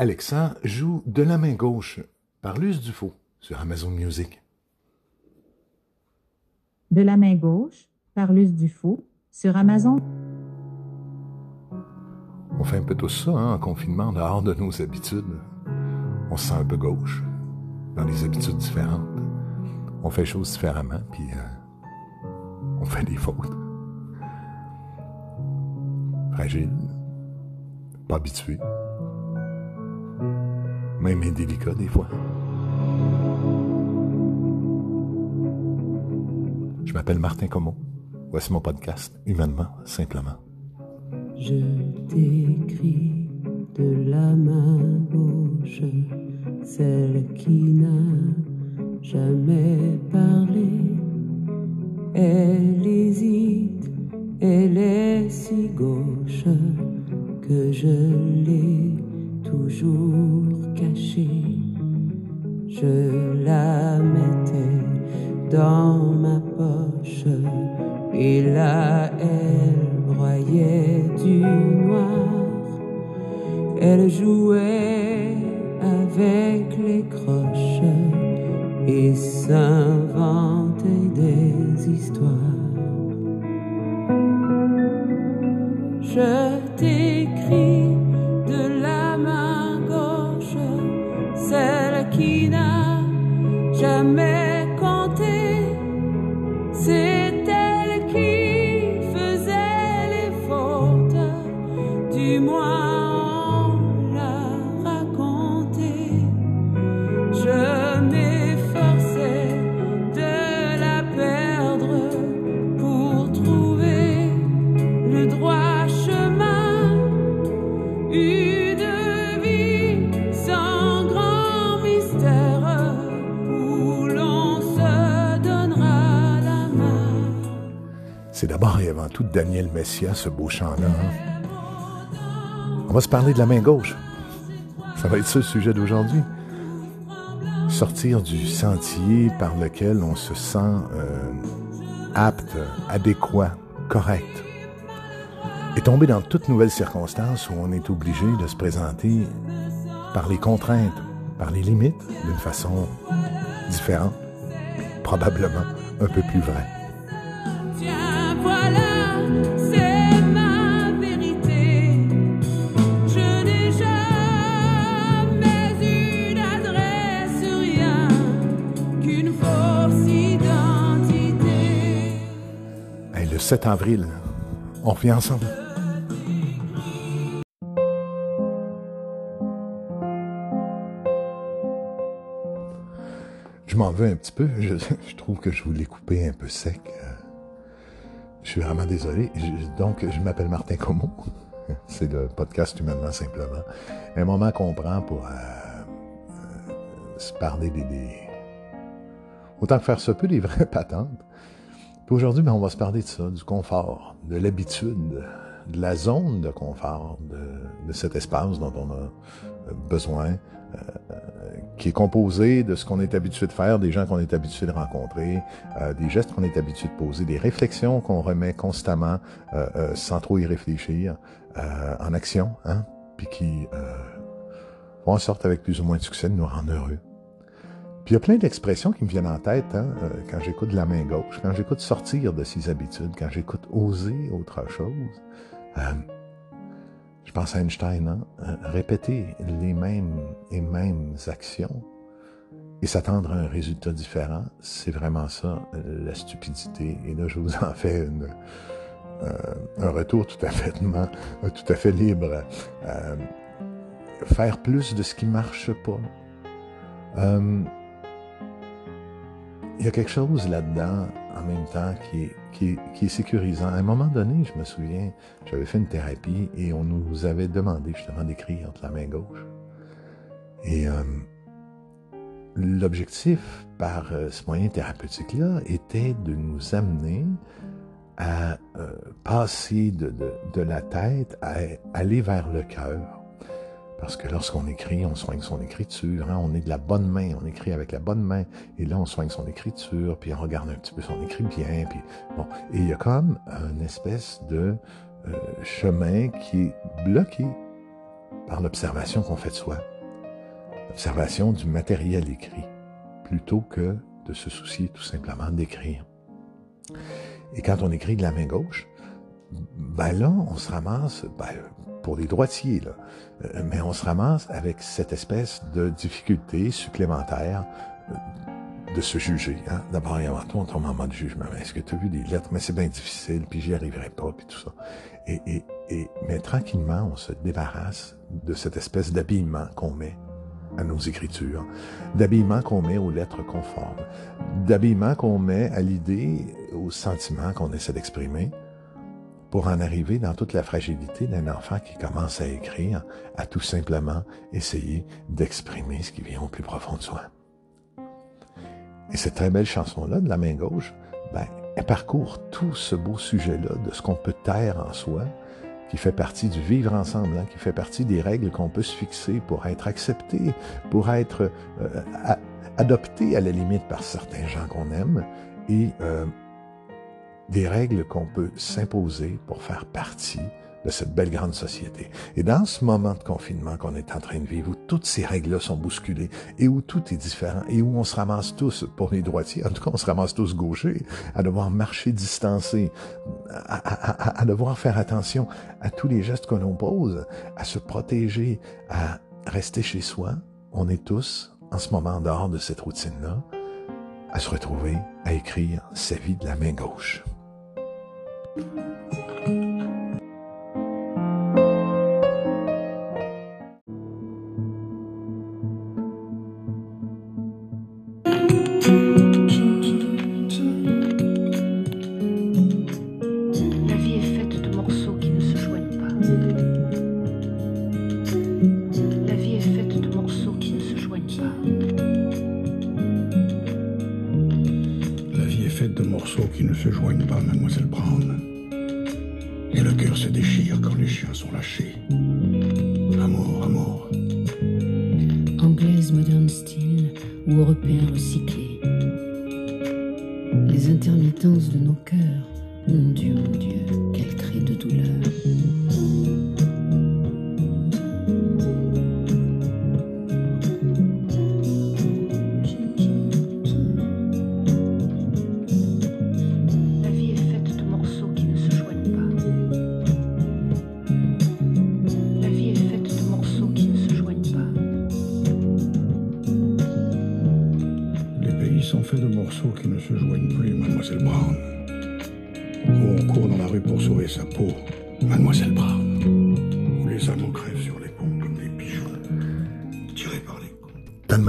Alexa joue De la main gauche par Luce Dufaux sur Amazon Music. De la main gauche par Luce Dufaux sur Amazon. On fait un peu tout ça hein, en confinement, dehors de nos habitudes. On se sent un peu gauche, dans des habitudes différentes. On fait choses différemment, puis euh, on fait des fautes. Fragile, pas habitué, même indélicat des fois. Je m'appelle Martin Comeau. Voici mon podcast, Humainement, simplement. Je t'écris de la main gauche, celle qui n'a jamais parlé. Elle hésite, elle est si gauche que je l'ai toujours Je la mettais dans ma poche et là elle broyait du noir. Elle jouait avec les croches et s'inventait C'est d'abord et avant tout Daniel Messia, ce beau chant-là. On va se parler de la main gauche. Ça va être ça le sujet d'aujourd'hui. Sortir du sentier par lequel on se sent euh, apte, adéquat, correct. Et tomber dans toute nouvelle circonstance où on est obligé de se présenter par les contraintes, par les limites, d'une façon différente, probablement un peu plus vraie. 7 avril, on revient ensemble. Je m'en veux un petit peu. Je, je trouve que je voulais couper un peu sec. Je suis vraiment désolé. Donc, je m'appelle Martin Como. C'est le podcast Humainement Simplement. Un moment qu'on prend pour euh, euh, se parler des, Autant que faire ça peut, des vraies patentes. Puis aujourd'hui, ben, on va se parler de ça, du confort, de l'habitude, de la zone de confort, de, cet espace dont on a euh, besoin, qui est composé de ce qu'on est habitué de faire, des gens qu'on est habitué de rencontrer, euh, des gestes qu'on est habitué de poser, des réflexions qu'on remet constamment euh, euh, sans trop y réfléchir euh, en action, hein, puis qui euh, font en sorte avec plus ou moins de succès de nous rendre heureux. Puis il y a plein d'expressions qui me viennent en tête hein, euh, quand j'écoute la main gauche, quand j'écoute sortir de ses habitudes, quand j'écoute oser autre chose. Je pense à Einstein, hein, euh, répéter les mêmes et mêmes actions et s'attendre à un résultat différent, c'est vraiment ça, euh, la stupidité. Et là, je vous en fais une, euh, un retour tout à fait, euh, tout à fait libre. Euh, faire plus de ce qui marche pas. Il y a quelque chose là-dedans, en même temps, qui est, qui, est, sécurisant. À un moment donné, je me souviens, j'avais fait une thérapie et on nous avait demandé justement d'écrire de la main gauche. Et euh, l'objectif par euh, ce moyen thérapeutique-là était de nous amener à euh, passer de la tête à aller vers le cœur. Parce que lorsqu'on écrit, on soigne son écriture. Hein? On est de la bonne main, on écrit avec la bonne main. Et là, on soigne son écriture, puis on regarde un petit peu son écrit bien. Puis, bon. Et il y a comme une espèce de euh, chemin qui est bloqué par l'observation qu'on fait de soi, l'observation du matériel écrit, plutôt que de se soucier tout simplement d'écrire. Et quand on écrit de la main gauche, ben là, on se ramasse, ben, pour les droitiers, là, euh, mais on se ramasse avec cette espèce de difficulté supplémentaire euh, de se juger. Hein? D'abord et avant tout, on tombe en mode jugement. Est-ce que tu as vu des lettres? Mais c'est bien difficile, puis j'y arriverai pas, puis tout ça. Et, et, et, mais tranquillement, on se débarrasse de cette espèce d'habillement qu'on met à nos écritures, d'habillement qu'on met aux lettres conformes, d'habillement qu'on met à l'idée, aux sentiments qu'on essaie d'exprimer, pour en arriver dans toute la fragilité d'un enfant qui commence à écrire, à tout simplement essayer d'exprimer ce qui vient au plus profond de soi. Et cette très belle chanson-là, de la main gauche, ben, elle parcourt tout ce beau sujet-là de ce qu'on peut taire en soi, qui fait partie du vivre ensemble, hein, qui fait partie des règles qu'on peut se fixer pour être accepté, pour être euh, adopté à la limite par certains gens qu'on aime, et euh, des règles qu'on peut s'imposer pour faire partie de cette belle grande société. Et dans ce moment de confinement qu'on est en train de vivre, où toutes ces règles-là sont bousculées et où tout est différent et où on se ramasse tous, pour les droitiers, en tout cas on se ramasse tous gauchers, à devoir marcher distancé, à, à, devoir faire attention à tous les gestes que l'on pose, à se protéger, à rester chez soi, on est tous, en ce moment, dehors de cette routine-là, à se retrouver à écrire sa vie de la main gauche. La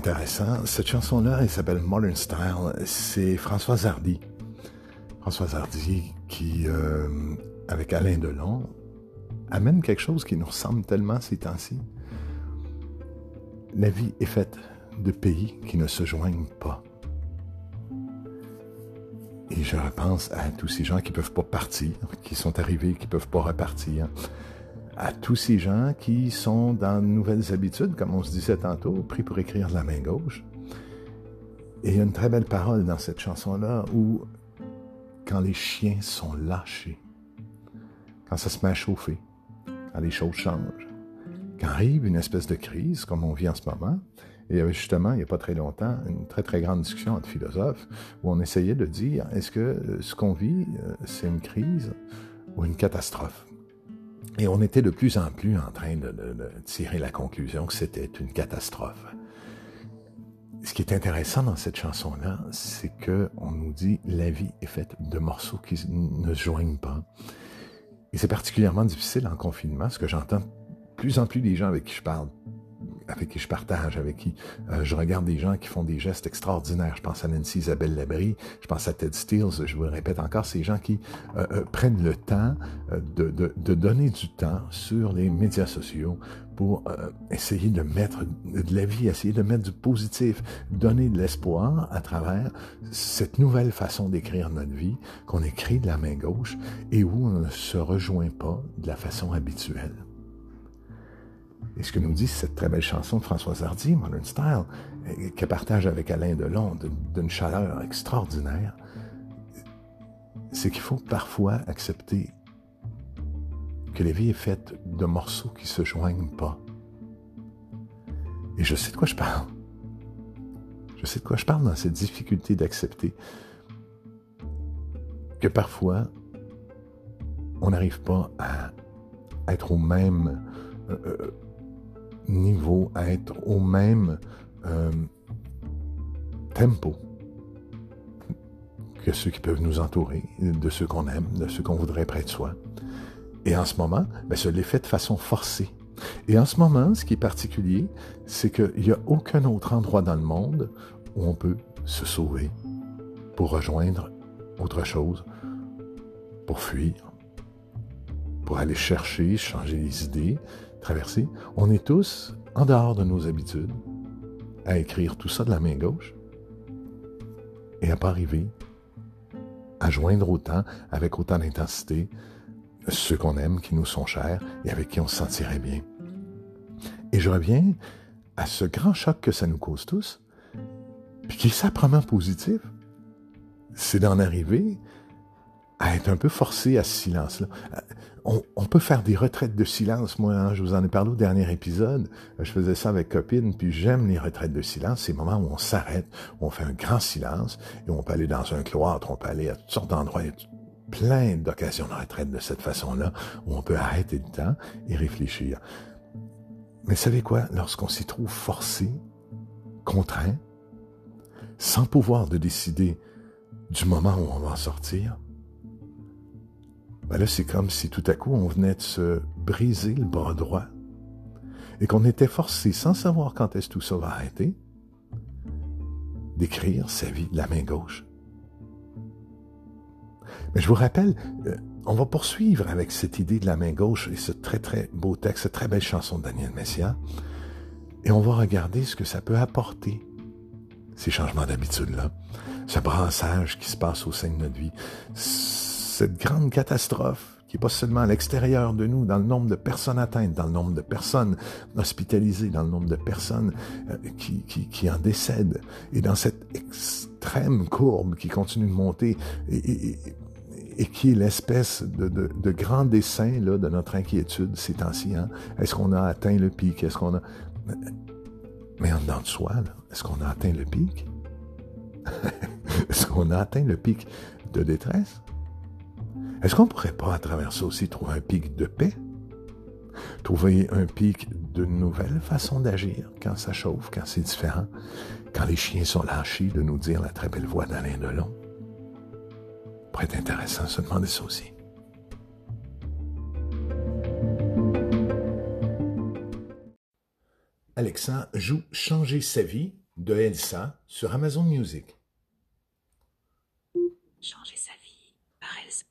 intéressant. Cette chanson-là, elle s'appelle Modern Style. C'est Françoise Hardy. Françoise Hardy qui, euh, avec Alain Delon, amène quelque chose qui nous ressemble tellement ces temps-ci. La vie est faite de pays qui ne se joignent pas. Et je repense à tous ces gens qui peuvent pas partir, qui sont arrivés, qui peuvent pas repartir. À tous ces gens qui sont dans de nouvelles habitudes, comme on se disait tantôt, pris pour écrire de la main gauche. Et il y a une très belle parole dans cette chanson-là où, quand les chiens sont lâchés, quand ça se met à chauffer, quand les choses changent, quand arrive une espèce de crise, comme on vit en ce moment, et il y avait justement, il n'y a pas très longtemps, une très très grande discussion entre philosophes où on essayait de dire, est-ce que ce qu'on vit, euh, c'est une crise ou une catastrophe? Et on était de plus en plus en train de, tirer la conclusion que c'était une catastrophe. Ce qui est intéressant dans cette chanson-là, c'est que on nous dit la vie est faite de morceaux qui ne se joignent pas. Et c'est particulièrement difficile en confinement, ce que j'entends plus en plus des gens avec qui je parle, avec qui je partage, avec qui euh, je regarde des gens qui font des gestes extraordinaires. Je pense à Nancy Isabelle Labrie, je pense à Ted Steels, je vous le répète encore, ces gens qui euh, euh, prennent le temps euh, de, de, de donner du temps sur les médias sociaux pour euh, essayer de mettre de la vie, essayer de mettre du positif, donner de l'espoir à travers cette nouvelle façon d'écrire notre vie, qu'on écrit de la main gauche et où on ne se rejoint pas de la façon habituelle. Et ce que nous dit cette très belle chanson de Françoise Hardy, Modern Style, qu'elle partage avec Alain Delon d'une- chaleur extraordinaire, c'est qu'il faut parfois accepter que la vie est faite de morceaux qui se joignent pas. Et je sais de quoi je parle. Je sais de quoi je parle dans cette difficulté d'accepter que parfois, on n'arrive pas à être au même euh, euh, niveau, à être au même euh, tempo que ceux qui peuvent nous entourer, de ceux qu'on aime, de ceux qu'on voudrait près de soi. Et en ce moment, ben, ce l'est fait de façon forcée. Et en ce moment, ce qui est particulier, c'est qu'il n'y a aucun autre endroit dans le monde où on peut se sauver pour rejoindre autre chose, pour fuir, pour aller chercher, changer les idées, traverser. On est tous en dehors de nos habitudes à écrire tout ça de la main gauche et à pas arriver à joindre autant, avec autant d'intensité, ceux qu'on aime, qui nous sont chers et avec qui on se sentirait bien. Et je reviens à ce grand choc que ça nous cause tous, puis qui est simplement positif, c'est d'en arriver à être un peu forcé à ce silence-là. On, on, peut faire des retraites de silence. Moi, hein, je vous en ai parlé au dernier épisode. Je faisais ça avec copine, puis j'aime les retraites de silence. Ces moments où on s'arrête, où on fait un grand silence, et on peut aller dans un cloître, on peut aller à toutes sortes d'endroits. Plein d'occasions de retraite de cette façon-là, où on peut arrêter le temps et réfléchir. Mais savez quoi? Lorsqu'on s'y trouve forcé, contraint, sans pouvoir de décider du moment où on va en sortir, ben là, c'est comme si tout à coup on venait de se briser le bras droit et qu'on était forcé, sans savoir quand est-ce tout ça va arrêter, d'écrire sa vie de la main gauche. Mais je vous rappelle, euh, on va poursuivre avec cette idée de la main gauche et ce très très beau texte, cette très belle chanson de Daniel Messia, et on va regarder ce que ça peut apporter, ces changements d'habitude-là, ce brassage qui se passe au sein de notre vie, cette grande catastrophe qui n'est pas seulement à l'extérieur de nous, dans le nombre de personnes atteintes, dans le nombre de personnes hospitalisées, dans le nombre de personnes euh, qui, qui, qui, en décèdent, et dans cette extrême courbe qui continue de monter, et, et, et qui est l'espèce de, de, de, grand dessin là, de notre inquiétude ces temps-ci. Hein? Est-ce qu'on a atteint le pic? Est-ce qu'on a... Mais en dedans de soi, est-ce qu'on a atteint le pic? est-ce qu'on a atteint le pic de détresse? Est-ce qu'on ne pourrait pas, à travers ça aussi, trouver un pic de paix? Trouver un pic de nouvelles façons d'agir quand ça chauffe, quand c'est différent, quand les chiens sont lâchés de nous dire la très belle voix d'Alain Delon? pourrait être intéressant de se demander ça aussi. Alexa joue Changer sa vie de Elsa sur Amazon Music sa vie par Elsa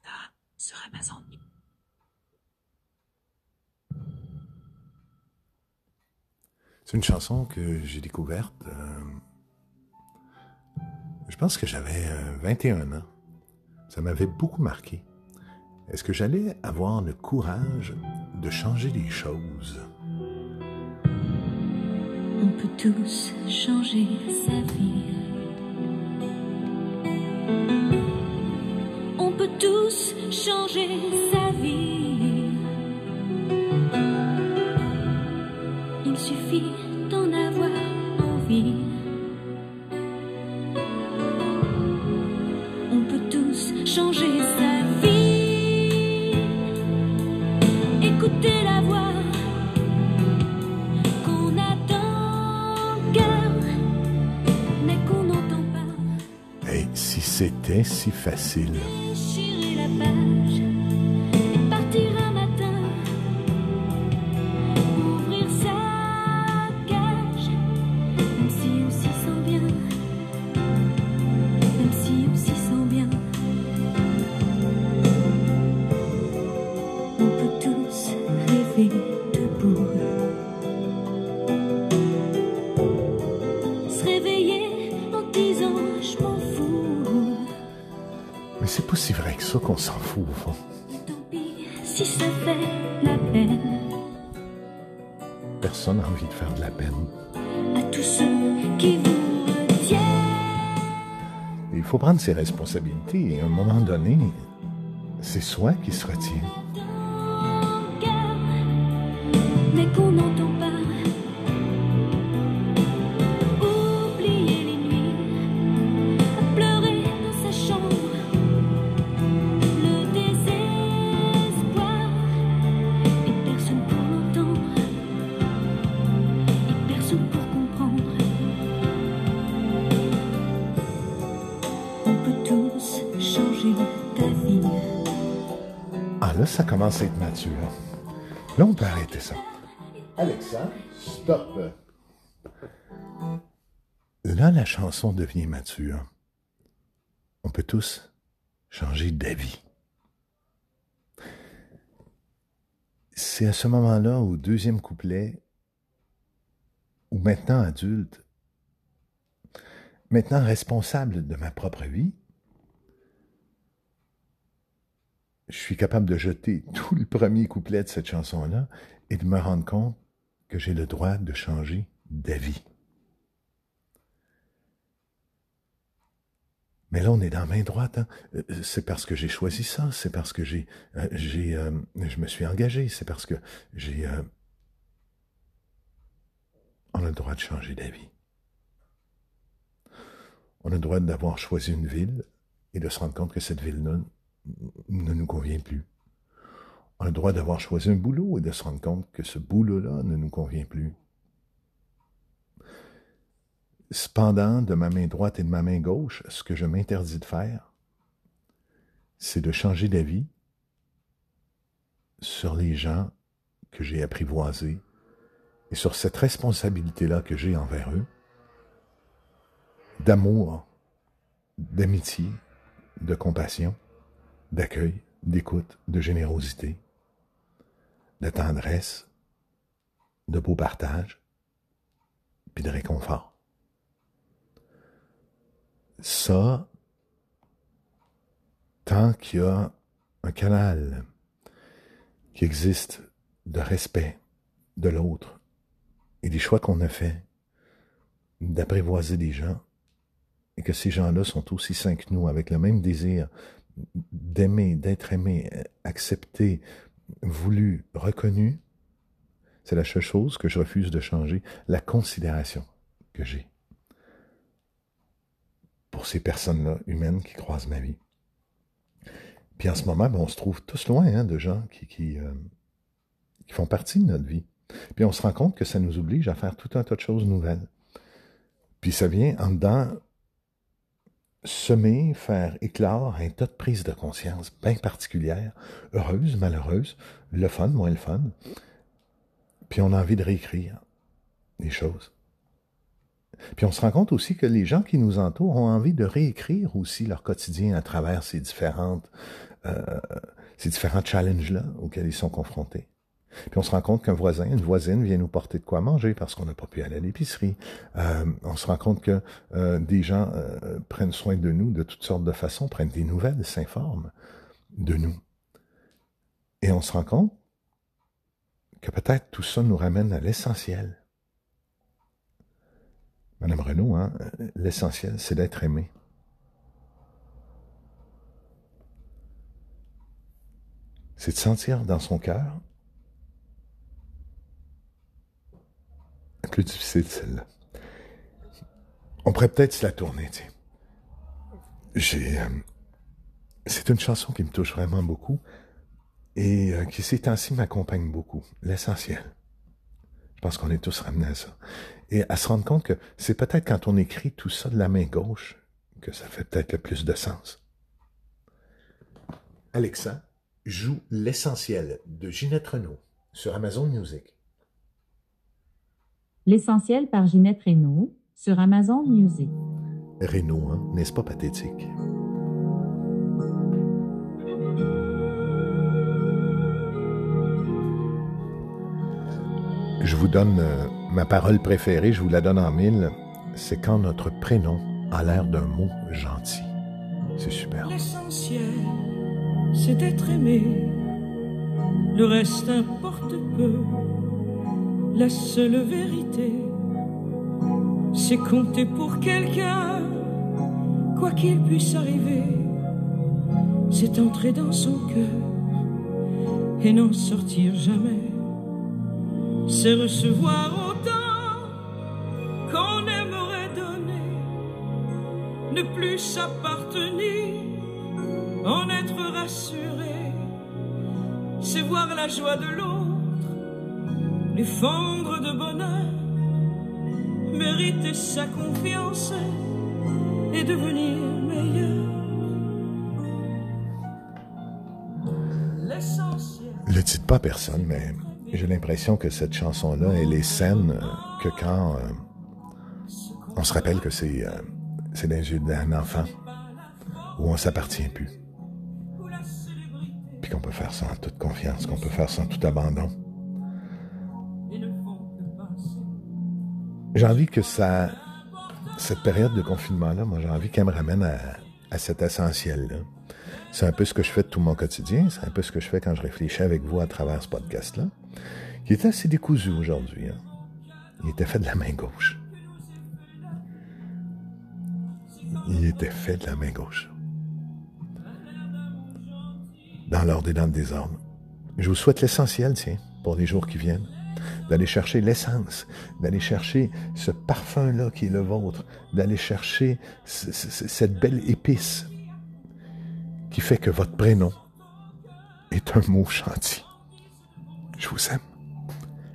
C'est une chanson que j'ai découverte. Euh, je pense que j'avais euh, 21 ans. Ça m'avait beaucoup marqué. Est-ce que j'allais avoir le courage de changer les choses? On peut tous changer sa vie. Tous changer sa vie. Il suffit d'en avoir envie. On peut tous changer sa vie. Écoutez la voix qu'on a dans le cœur, mais qu'on n'entend pas. Et si c'était si facile? Personne n'a envie de faire de la peine. à tous ceux qui vous retiennent. Il faut prendre ses responsabilités et à un moment donné, c'est soi qui se retient. mais qu'on n'entend ça commence à être mature. Là, on peut arrêter ça. Alexa, stop. Là, la chanson devient mature. On peut tous changer d'avis. C'est à ce moment-là, au deuxième couplet, ou maintenant adulte, maintenant responsable de ma propre vie, je suis capable de jeter tout le premier couplet de cette chanson-là et de me rendre compte que j'ai le droit de changer d'avis. Mais là, on est dans la main droite. Hein. Euh, C'est parce que j'ai choisi ça. C'est parce que j'ai, euh, j'ai, euh, je me suis engagé. C'est parce que j'ai. on a le droit de changer d'avis. On a le droit d'avoir choisi une ville et de se rendre compte que cette ville-là ne nous convient plus. On a le droit d'avoir choisi un boulot et de se rendre compte que ce boulot-là ne nous convient plus. Cependant, de ma main droite et de ma main gauche, ce que je m'interdis de faire, c'est de changer d'avis sur les gens que j'ai apprivoisés et sur cette responsabilité-là que j'ai envers eux, d'amour, d'amitié, de compassion, d'accueil, d'écoute, de générosité, de tendresse, de beau partage, puis de réconfort. Ça, tant qu'il y a un canal qui existe de respect de l'autre et des choix qu'on a faits d'apprivoiser des gens et que ces gens-là sont aussi sains que nous avec le même désir d'aimer, d'être aimé, accepté, voulu, reconnu, c'est la seule chose que je refuse de changer, la considération que j'ai pour ces personnes-là humaines qui croisent ma vie. Puis en ce moment, ben, on se trouve tous loin hein, de gens qui, qui, euh, qui font partie de notre vie. Puis on se rend compte que ça nous oblige à faire tout un tas de choses nouvelles. Puis ça vient en dedans semer, faire éclore un tas de prises de conscience bien particulières, heureuses, malheureuses, le fun, moins le fun. Puis on a envie de réécrire les choses. Puis on se rend compte aussi que les gens qui nous entourent ont envie de réécrire aussi leur quotidien à travers ces euh, ces différents challenges-là auxquels ils sont confrontés. Puis on se rend compte qu'un voisin, une voisine vient nous porter de quoi manger parce qu'on n'a pas pu aller à l'épicerie. Euh, on se rend compte que euh, des gens euh, prennent soin de nous de toutes sortes de façons, prennent des nouvelles, s'informent de nous. Et on se rend compte que peut-être tout ça nous ramène à l'essentiel. Madame Renaud, hein, l'essentiel, c'est d'être aimé. C'est de sentir dans son cœur plus difficile celle-là. On pourrait peut-être se la tourner. J'ai. euh, c'est une chanson qui me touche vraiment beaucoup et euh, qui ces temps-ci m'accompagne beaucoup. L'essentiel. Je pense qu'on est tous ramenés à ça. Et à se rendre compte que c'est peut-être quand on écrit tout ça de la main gauche que ça fait peut-être le plus de sens. Alexa joue l'essentiel de Ginette Renault sur Amazon Music. L'essentiel par Ginette Reynaud sur Amazon Music. Renault, hein, n'est-ce pas pathétique? Je vous donne euh, ma parole préférée, je vous la donne en mille. C'est quand notre prénom a l'air d'un mot gentil. C'est super. L'essentiel, c'est d'être aimé. Le reste importe peu. La seule vérité, c'est compter pour quelqu'un, quoi qu'il puisse arriver. C'est entrer dans son cœur et n'en sortir jamais. C'est recevoir autant qu'on aimerait donner ne plus s'appartenir, en être rassuré, c'est voir la joie de l'autre, les fendre de bonheur, mériter sa confiance et devenir meilleur. L'essence le dites pas personne, mais j'ai l'impression que cette chanson-là, elle est saine que quand euh, on se rappelle que c'est euh, c'est les yeux d'un enfant où on s'appartient plus. Puis qu'on peut faire ça en toute confiance, qu'on peut faire ça en tout abandon. J'ai envie que ça, cette période de confinement-là, moi j'ai envie qu'elle me ramène à, à cet essentiel-là. C'est un peu ce que je fais de tout mon quotidien, c'est un peu ce que je fais quand je réfléchis avec vous à travers ce podcast-là, qui est assez décousu aujourd'hui. Hein. Il était fait de la main gauche. Il était fait de la main gauche. Dans l'ordre et dans le désordre. Je vous souhaite l'essentiel, tiens, pour les jours qui viennent. D'aller chercher l'essence, d'aller chercher ce parfum-là qui est le vôtre, d'aller chercher cette belle épice qui fait que votre prénom est un mot chantier. Je vous aime.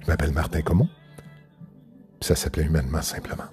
Je m'appelle Martin Comon. Ça s'appelait humainement simplement.